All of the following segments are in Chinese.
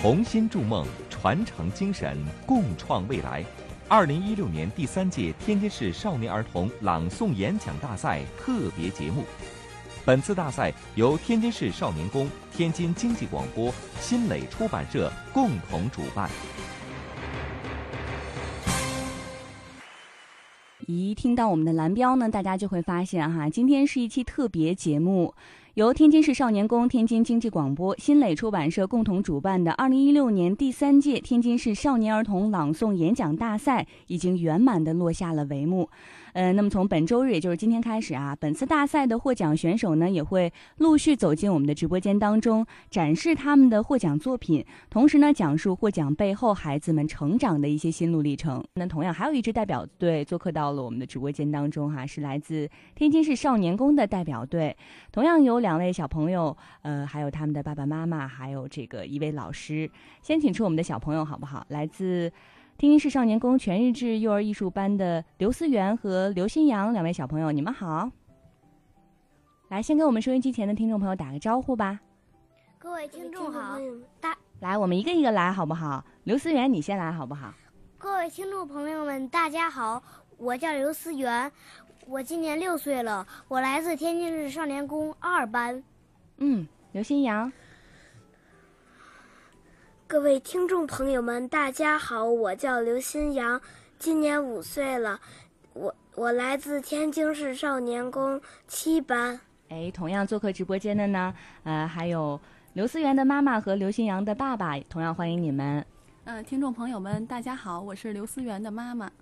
同心筑梦，传承精神，共创未来。二零一六年第三届天津市少年儿童朗诵演讲大赛特别节目。本次大赛由天津市少年宫、天津经济广播、新蕾出版社共同主办。一听到我们的蓝标呢，大家就会发现哈，今天是一期特别节目。由天津市少年宫、天津经济广播、新蕾出版社共同主办的二零一六年第三届天津市少年儿童朗诵演讲大赛已经圆满的落下了帷幕。呃，那么从本周日，也就是今天开始啊，本次大赛的获奖选手呢，也会陆续走进我们的直播间当中，展示他们的获奖作品，同时呢，讲述获奖背后孩子们成长的一些心路历程。那同样还有一支代表队做客到了我们的直播间当中哈，是来自天津市少年宫的代表队，同样有两位小朋友，呃，还有他们的爸爸妈妈，还有这个一位老师。先请出我们的小朋友好不好？来自。天津市少年宫全日制幼儿艺术班的刘思源和刘新阳两位小朋友，你们好。来，先跟我们收音机前的听众朋友打个招呼吧。各位听众好，大来，我们一个一个来好不好？刘思源，你先来好不好？各位听众朋友们，大家好，我叫刘思源，我今年六岁了，我来自天津市少年宫二班。嗯，刘新阳。各位听众朋友们，大家好，我叫刘新阳，今年五岁了，我我来自天津市少年宫七班。哎，同样做客直播间的呢，呃，还有刘思源的妈妈和刘新阳的爸爸，同样欢迎你们。嗯，听众朋友们，大家好，我是刘思源的妈妈。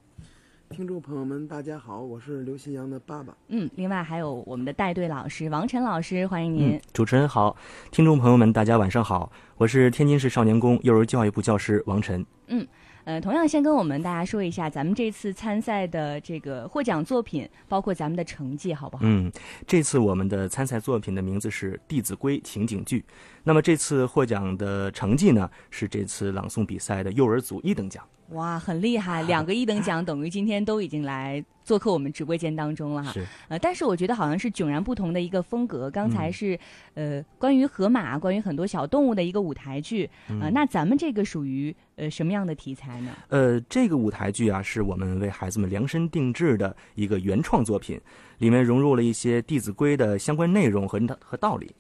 听众朋友们，大家好，我是刘新阳的爸爸。嗯，另外还有我们的带队老师王晨老师，欢迎您。主持人好，听众朋友们，大家晚上好，我是天津市少年宫幼儿教育部教师王晨。嗯。呃，同样先跟我们大家说一下，咱们这次参赛的这个获奖作品，包括咱们的成绩，好不好？嗯，这次我们的参赛作品的名字是《弟子规》情景剧。那么这次获奖的成绩呢，是这次朗诵比赛的幼儿组一等奖。哇，很厉害，两个一等奖，等于今天都已经来做客我们直播间当中了哈。是。呃，但是我觉得好像是迥然不同的一个风格。刚才是呃关于河马，关于很多小动物的一个舞台剧。呃，那咱们这个属于呃什么样的题材呢？呃，这个舞台剧啊，是我们为孩子们量身定制的一个原创作品，里面融入了一些《弟子规》的相关内容和和道理。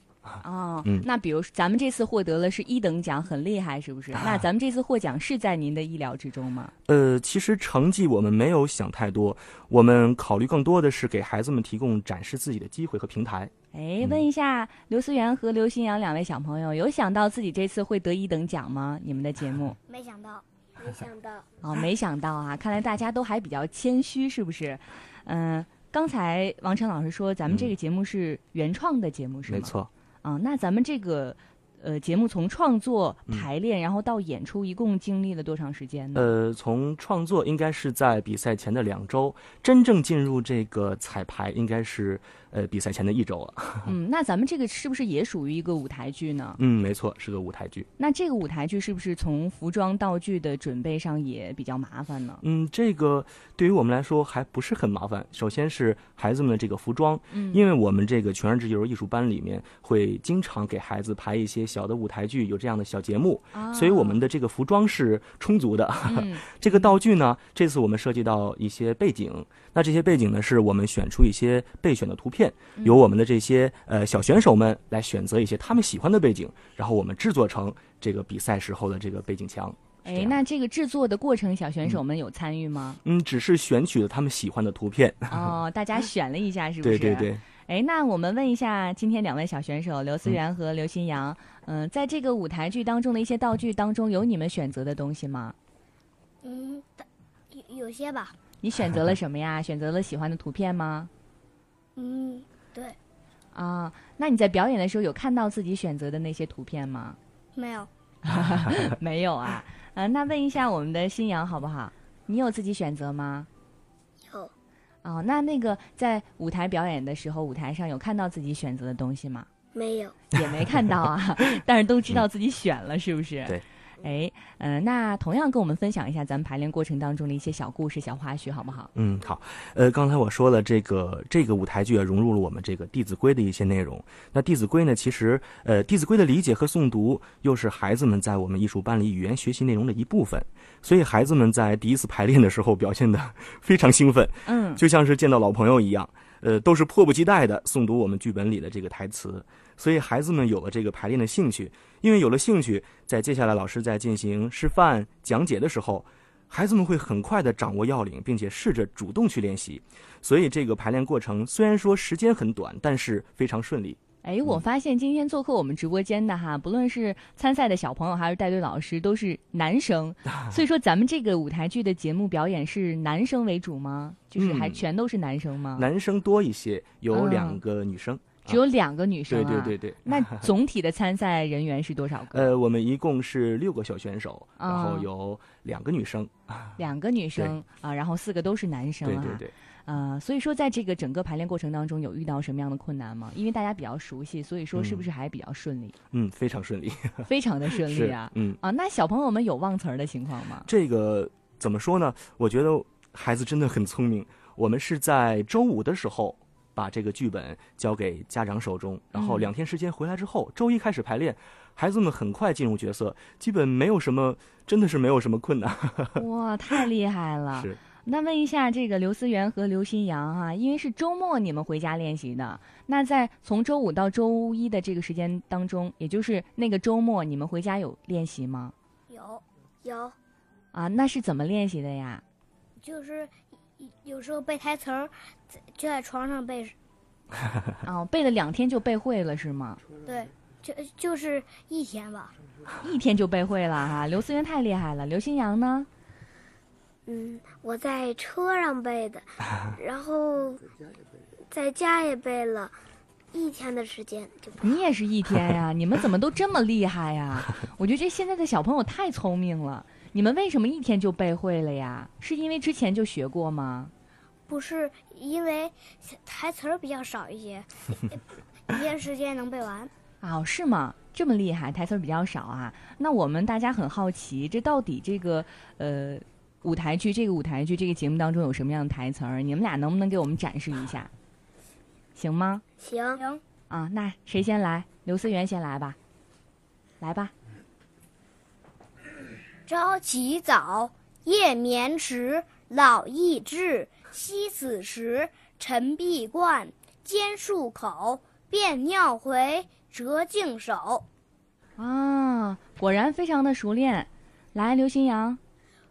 哦，那比如咱们这次获得了是一等奖，很厉害，是不是？那咱们这次获奖是在您的意料之中吗？呃，其实成绩我们没有想太多，我们考虑更多的是给孩子们提供展示自己的机会和平台。哎，问一下刘思源和刘新阳两位小朋友，有想到自己这次会得一等奖吗？你们的节目 没想到，没想到 哦，没想到啊！看来大家都还比较谦虚，是不是？嗯，刚才王晨老师说咱们这个节目是原创的节目，是吗？没错。啊，那咱们这个，呃，节目从创作、排练，然后到演出，一共经历了多长时间呢？呃，从创作应该是在比赛前的两周，真正进入这个彩排应该是。呃，比赛前的一周了。嗯，那咱们这个是不是也属于一个舞台剧呢？嗯，没错，是个舞台剧。那这个舞台剧是不是从服装道具的准备上也比较麻烦呢？嗯，这个对于我们来说还不是很麻烦。首先是孩子们的这个服装，嗯，因为我们这个全日制幼儿艺术班里面会经常给孩子排一些小的舞台剧，有这样的小节目，所以我们的这个服装是充足的。这个道具呢，这次我们涉及到一些背景，那这些背景呢，是我们选出一些备选的图片。由我们的这些呃小选手们来选择一些他们喜欢的背景，然后我们制作成这个比赛时候的这个背景墙。哎，那这个制作的过程，小选手们有参与吗？嗯，只是选取了他们喜欢的图片。哦，大家选了一下，是不 是？对对对。哎，那我们问一下，今天两位小选手刘思源和刘新阳，嗯，在这个舞台剧当中的一些道具当中，有你们选择的东西吗？嗯，有有些吧。你选择了什么呀？选择了喜欢的图片吗？嗯，对，啊，那你在表演的时候有看到自己选择的那些图片吗？没有，没有啊。呃，那问一下我们的新阳好不好？你有自己选择吗？有。哦，那那个在舞台表演的时候，舞台上有看到自己选择的东西吗？没有，也没看到啊。但是都知道自己选了，是不是？对。哎，嗯，那同样跟我们分享一下咱们排练过程当中的一些小故事、小花絮，好不好？嗯，好。呃，刚才我说了，这个这个舞台剧啊，融入了我们这个《弟子规》的一些内容。那《弟子规》呢，其实呃，《弟子规》的理解和诵读，又是孩子们在我们艺术班里语言学习内容的一部分。所以孩子们在第一次排练的时候，表现的 非常兴奋，嗯，就像是见到老朋友一样，呃，都是迫不及待的诵读我们剧本里的这个台词。所以孩子们有了这个排练的兴趣，因为有了兴趣，在接下来老师在进行示范讲解的时候，孩子们会很快的掌握要领，并且试着主动去练习。所以这个排练过程虽然说时间很短，但是非常顺利。哎，我发现今天做客我们直播间的哈，不论是参赛的小朋友还是带队老师，都是男生。所以说，咱们这个舞台剧的节目表演是男生为主吗？就是还全都是男生吗？男生多一些，有两个女生。只有两个女生啊！对对对对。那总体的参赛人员是多少个？呃，我们一共是六个小选手，然后有两个女生。两个女生啊，然后四个都是男生啊。对对对。呃，所以说在这个整个排练过程当中，有遇到什么样的困难吗？因为大家比较熟悉，所以说是不是还比较顺利？嗯，非常顺利。非常的顺利啊！嗯啊，那小朋友们有忘词儿的情况吗？这个怎么说呢？我觉得孩子真的很聪明。我们是在周五的时候。把这个剧本交给家长手中，然后两天时间回来之后，周一开始排练，孩子们很快进入角色，基本没有什么，真的是没有什么困难。哇，太厉害了！是。那问一下这个刘思源和刘新阳啊，因为是周末你们回家练习的，那在从周五到周一的这个时间当中，也就是那个周末，你们回家有练习吗？有，有。啊，那是怎么练习的呀？就是。有时候背台词儿，就在床上背。哦，背了两天就背会了是吗？对，就就是一天吧。一天就背会了哈，刘思源太厉害了。刘新阳呢？嗯，我在车上背的，然后在家也背了，一天的时间就。你也是一天呀？你们怎么都这么厉害呀？我觉得这现在的小朋友太聪明了。你们为什么一天就背会了呀？是因为之前就学过吗？不是，因为台词儿比较少一些，一天时间能背完。哦，是吗？这么厉害，台词儿比较少啊？那我们大家很好奇，这到底这个呃舞台剧这个舞台剧这个节目当中有什么样的台词儿？你们俩能不能给我们展示一下？行吗？行行。啊，那谁先来？刘思源先来吧。来吧。朝起早，夜眠迟，老易至，惜此时。晨必冠，兼漱口，便尿回，折净手。啊，果然非常的熟练。来，刘新阳。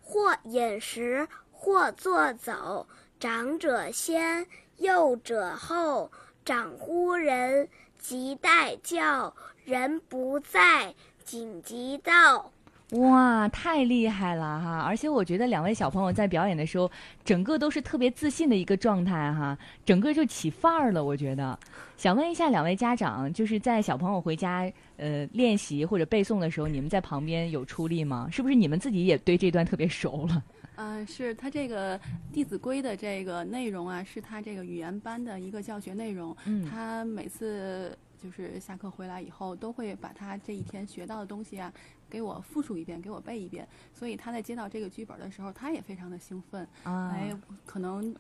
或饮食，或坐走。长者先，幼者后。长呼人，即待叫。人不在，紧急到。哇，太厉害了哈！而且我觉得两位小朋友在表演的时候，整个都是特别自信的一个状态哈，整个就起范儿了。我觉得，想问一下两位家长，就是在小朋友回家呃练习或者背诵的时候，你们在旁边有出力吗？是不是你们自己也对这段特别熟了？嗯，是他这个《弟子规》的这个内容啊，是他这个语言班的一个教学内容。嗯，他每次就是下课回来以后，都会把他这一天学到的东西啊。给我复述一遍，给我背一遍，所以他在接到这个剧本的时候，他也非常的兴奋。哎，可能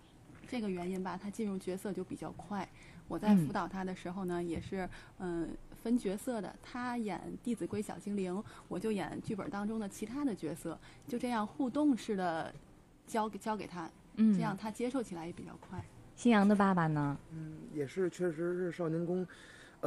这个原因吧，他进入角色就比较快。我在辅导他的时候呢，也是嗯分角色的，他演《弟子规》小精灵，我就演剧本当中的其他的角色，就这样互动式的教给教给他，这样他接受起来也比较快。新阳的爸爸呢？嗯，也是，确实是少年宫，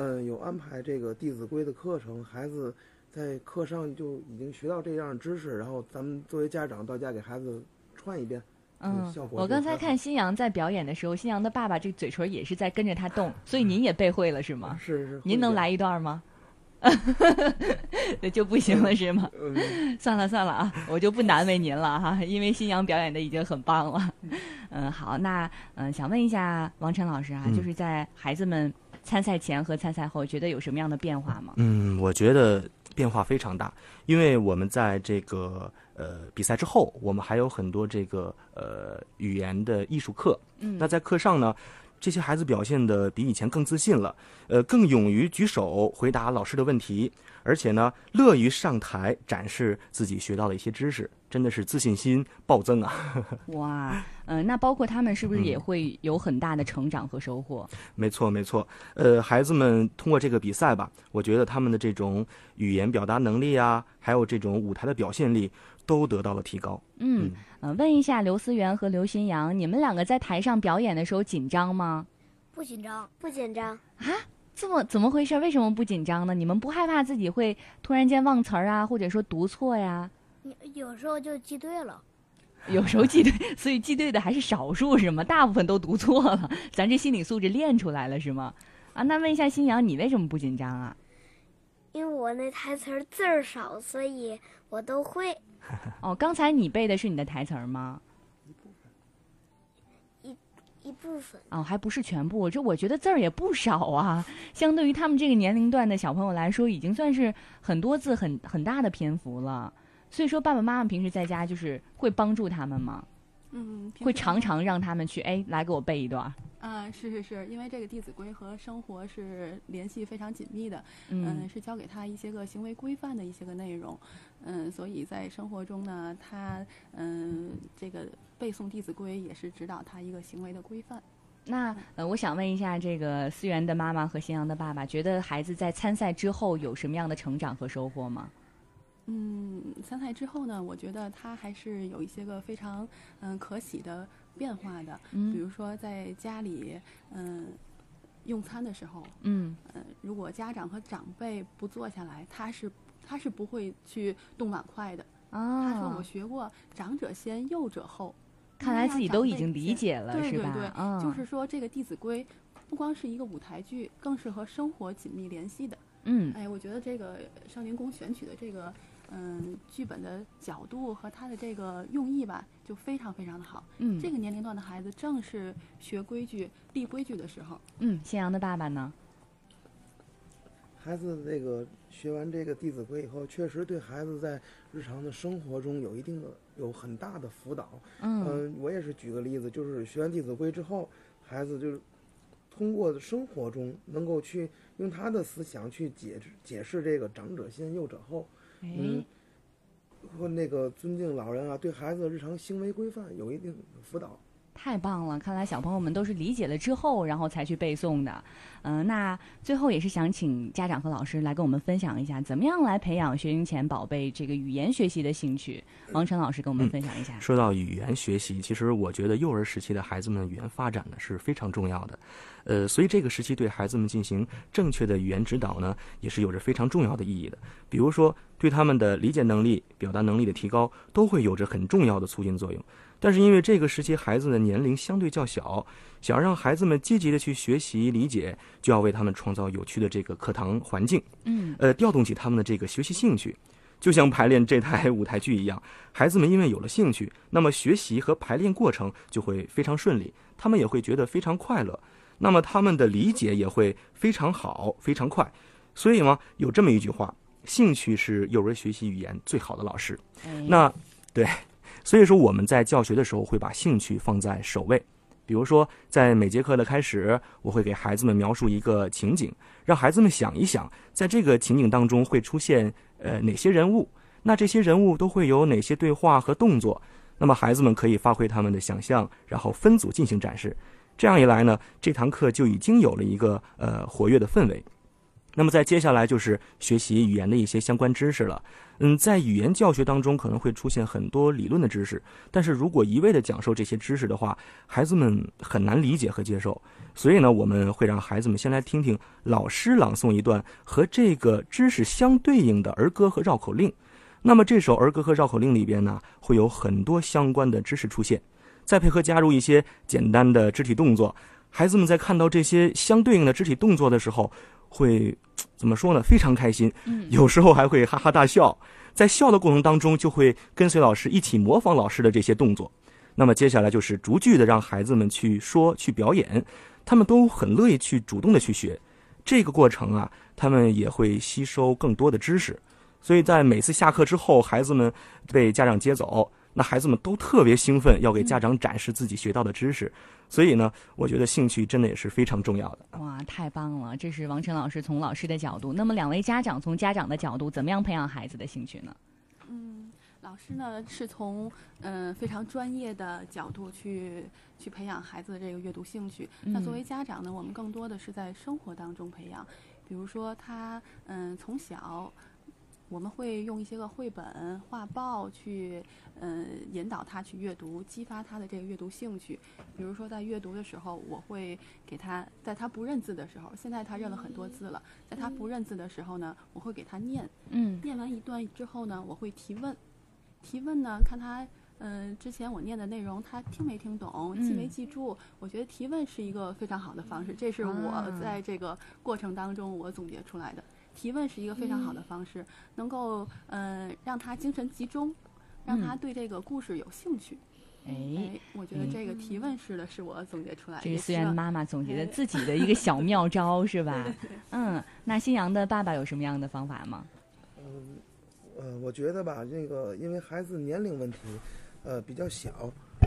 嗯，有安排这个《弟子规》的课程，孩子。在课上就已经学到这样的知识，然后咱们作为家长到家给孩子串一遍，嗯，效果。我刚才看新阳在表演的时候，新阳的爸爸这嘴唇也是在跟着他动，所以您也背会了是吗？是是。您能来一段吗？那就不行了是吗？算了算了啊，我就不难为您了哈，因为新阳表演的已经很棒了。嗯，好，那嗯，想问一下王晨老师啊，就是在孩子们参赛前和参赛后，觉得有什么样的变化吗？嗯，我觉得。变化非常大，因为我们在这个呃比赛之后，我们还有很多这个呃语言的艺术课。嗯，那在课上呢，这些孩子表现的比以前更自信了，呃，更勇于举手回答老师的问题，而且呢，乐于上台展示自己学到的一些知识，真的是自信心暴增啊！哇，嗯，那包括他们是不是也会有很大的成长和收获？没错，没错。呃，孩子们通过这个比赛吧，我觉得他们的这种语言表达能力啊，还有这种舞台的表现力。都得到了提高。嗯嗯，问一下刘思源和刘新阳，你们两个在台上表演的时候紧张吗？不紧张，不紧张啊？这么怎么回事？为什么不紧张呢？你们不害怕自己会突然间忘词儿啊，或者说读错呀？有时候就记对了，有时候记对，所以记对的还是少数是吗？大部分都读错了，咱这心理素质练出来了是吗？啊，那问一下新阳，你为什么不紧张啊？因为我那台词儿字儿少，所以我都会。哦，刚才你背的是你的台词儿吗？一部分，一一部分。哦，还不是全部。这我觉得字儿也不少啊，相对于他们这个年龄段的小朋友来说，已经算是很多字、很很大的篇幅了。所以说，爸爸妈妈平时在家就是会帮助他们吗？嗯，会常常让他们去哎，来给我背一段。啊，是是是，因为这个《弟子规》和生活是联系非常紧密的，嗯，是教给他一些个行为规范的一些个内容，嗯，所以在生活中呢，他嗯，这个背诵《弟子规》也是指导他一个行为的规范。那呃，我想问一下，这个思源的妈妈和新阳的爸爸，觉得孩子在参赛之后有什么样的成长和收获吗？嗯，参赛之后呢，我觉得他还是有一些个非常嗯可喜的。变化的，比如说在家里，嗯，用餐的时候，嗯，呃，如果家长和长辈不坐下来，他是他是不会去动碗筷的。啊，他说我学过“长者先，幼者后”，看来自己都已经理解了，是吧？对对对，就是说这个《弟子规》不光是一个舞台剧，更是和生活紧密联系的。嗯，哎，我觉得这个少年宫选取的这个。嗯，剧本的角度和他的这个用意吧，就非常非常的好。嗯，这个年龄段的孩子正是学规矩、立规矩的时候。嗯，新阳的爸爸呢？孩子这个学完这个《弟子规》以后，确实对孩子在日常的生活中有一定的、有很大的辅导。嗯，我也是举个例子，就是学完《弟子规》之后，孩子就是通过生活中能够去用他的思想去解释解释这个“长者先，幼者后”。嗯，或那个尊敬老人啊，对孩子的日常行为规范有一定辅导。太棒了！看来小朋友们都是理解了之后，然后才去背诵的。嗯，那最后也是想请家长和老师来跟我们分享一下，怎么样来培养学龄前宝贝这个语言学习的兴趣。王晨老师跟我们分享一下。说到语言学习，其实我觉得幼儿时期的孩子们语言发展呢是非常重要的。呃，所以这个时期对孩子们进行正确的语言指导呢，也是有着非常重要的意义的。比如说，对他们的理解能力、表达能力的提高，都会有着很重要的促进作用。但是因为这个时期孩子的年龄相对较小，想要让孩子们积极的去学习理解，就要为他们创造有趣的这个课堂环境，嗯，呃，调动起他们的这个学习兴趣，就像排练这台舞台剧一样，孩子们因为有了兴趣，那么学习和排练过程就会非常顺利，他们也会觉得非常快乐，那么他们的理解也会非常好、非常快。所以嘛，有这么一句话：兴趣是幼儿学习语言最好的老师。那对。所以说，我们在教学的时候会把兴趣放在首位。比如说，在每节课的开始，我会给孩子们描述一个情景，让孩子们想一想，在这个情景当中会出现呃哪些人物，那这些人物都会有哪些对话和动作。那么孩子们可以发挥他们的想象，然后分组进行展示。这样一来呢，这堂课就已经有了一个呃活跃的氛围。那么在接下来就是学习语言的一些相关知识了。嗯，在语言教学当中可能会出现很多理论的知识，但是如果一味的讲授这些知识的话，孩子们很难理解和接受。所以呢，我们会让孩子们先来听听老师朗诵一段和这个知识相对应的儿歌和绕口令。那么这首儿歌和绕口令里边呢，会有很多相关的知识出现，再配合加入一些简单的肢体动作，孩子们在看到这些相对应的肢体动作的时候。会怎么说呢？非常开心，有时候还会哈哈大笑。在笑的过程当中，就会跟随老师一起模仿老师的这些动作。那么接下来就是逐句的让孩子们去说、去表演，他们都很乐意去主动的去学。这个过程啊，他们也会吸收更多的知识。所以在每次下课之后，孩子们被家长接走，那孩子们都特别兴奋，要给家长展示自己学到的知识。所以呢，我觉得兴趣真的也是非常重要的。哇，太棒了！这是王晨老师从老师的角度。那么，两位家长从家长的角度，怎么样培养孩子的兴趣呢？嗯，老师呢是从嗯非常专业的角度去去培养孩子的这个阅读兴趣。那作为家长呢，我们更多的是在生活当中培养。比如说，他嗯从小，我们会用一些个绘本、画报去嗯引导他去阅读，激发他的这个阅读兴趣。比如说，在阅读的时候，我会给他，在他不认字的时候，现在他认了很多字了，在他不认字的时候呢，我会给他念。嗯。念完一段之后呢，我会提问，提问呢，看他。嗯，之前我念的内容他听没听懂，记没记住？我觉得提问是一个非常好的方式，这是我在这个过程当中我总结出来的。提问是一个非常好的方式，能够嗯让他精神集中，让他对这个故事有兴趣。哎，我觉得这个提问式的是我总结出来的。这是思源妈妈总结的自己的一个小妙招，是吧？嗯，那新阳的爸爸有什么样的方法吗？嗯，呃，我觉得吧，这个因为孩子年龄问题。呃，比较小，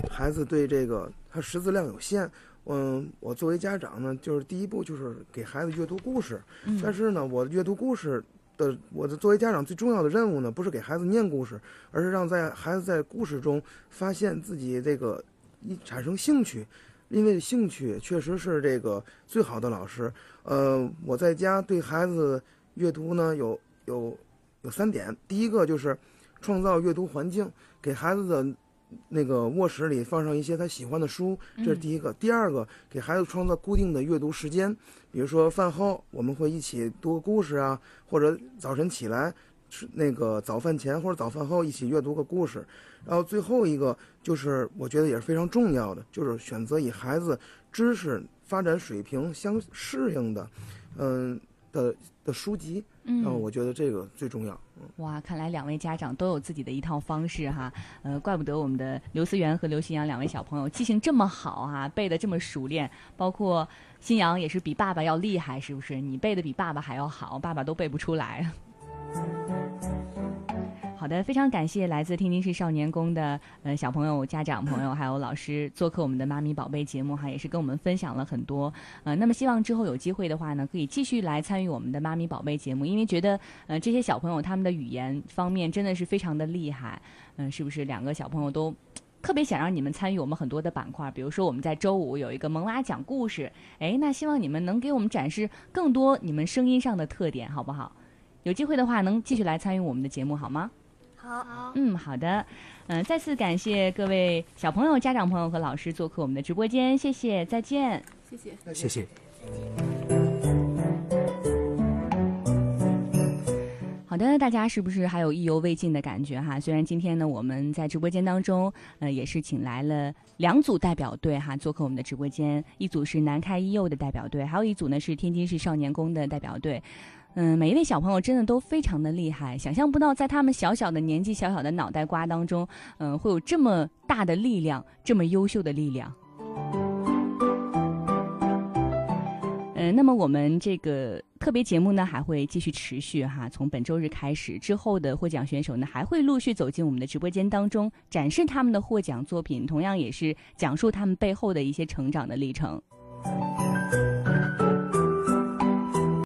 孩子对这个他识字量有限。嗯，我作为家长呢，就是第一步就是给孩子阅读故事。但是呢，我阅读故事的，我的作为家长最重要的任务呢，不是给孩子念故事，而是让在孩子在故事中发现自己这个一产生兴趣，因为兴趣确实是这个最好的老师。呃，我在家对孩子阅读呢，有有有三点，第一个就是创造阅读环境，给孩子的。那个卧室里放上一些他喜欢的书，这是第一个。第二个，给孩子创造固定的阅读时间，比如说饭后我们会一起读个故事啊，或者早晨起来吃那个早饭前或者早饭后一起阅读个故事。然后最后一个就是我觉得也是非常重要的，就是选择与孩子知识发展水平相适应的，嗯的的书籍。然后我觉得这个最重要。哇，看来两位家长都有自己的一套方式哈，呃，怪不得我们的刘思源和刘新阳两位小朋友记性这么好啊，背的这么熟练，包括新阳也是比爸爸要厉害，是不是？你背的比爸爸还要好，爸爸都背不出来。好的，非常感谢来自天津市少年宫的呃小朋友、家长朋友还有老师做客我们的妈咪宝贝节目哈，也是跟我们分享了很多。呃，那么希望之后有机会的话呢，可以继续来参与我们的妈咪宝贝节目，因为觉得呃这些小朋友他们的语言方面真的是非常的厉害。嗯，是不是两个小朋友都特别想让你们参与我们很多的板块？比如说我们在周五有一个萌娃讲故事，哎，那希望你们能给我们展示更多你们声音上的特点，好不好？有机会的话能继续来参与我们的节目好吗？好，嗯，好的，嗯，再次感谢各位小朋友、家长朋友和老师做客我们的直播间，谢谢，再见，谢谢，谢谢。好的，大家是不是还有意犹未尽的感觉哈？虽然今天呢，我们在直播间当中，呃，也是请来了两组代表队哈，做客我们的直播间，一组是南开一幼的代表队，还有一组呢是天津市少年宫的代表队。嗯，每一位小朋友真的都非常的厉害，想象不到在他们小小的年纪、小小的脑袋瓜当中，嗯，会有这么大的力量，这么优秀的力量。嗯，那么我们这个特别节目呢，还会继续持续哈，从本周日开始，之后的获奖选手呢，还会陆续走进我们的直播间当中，展示他们的获奖作品，同样也是讲述他们背后的一些成长的历程。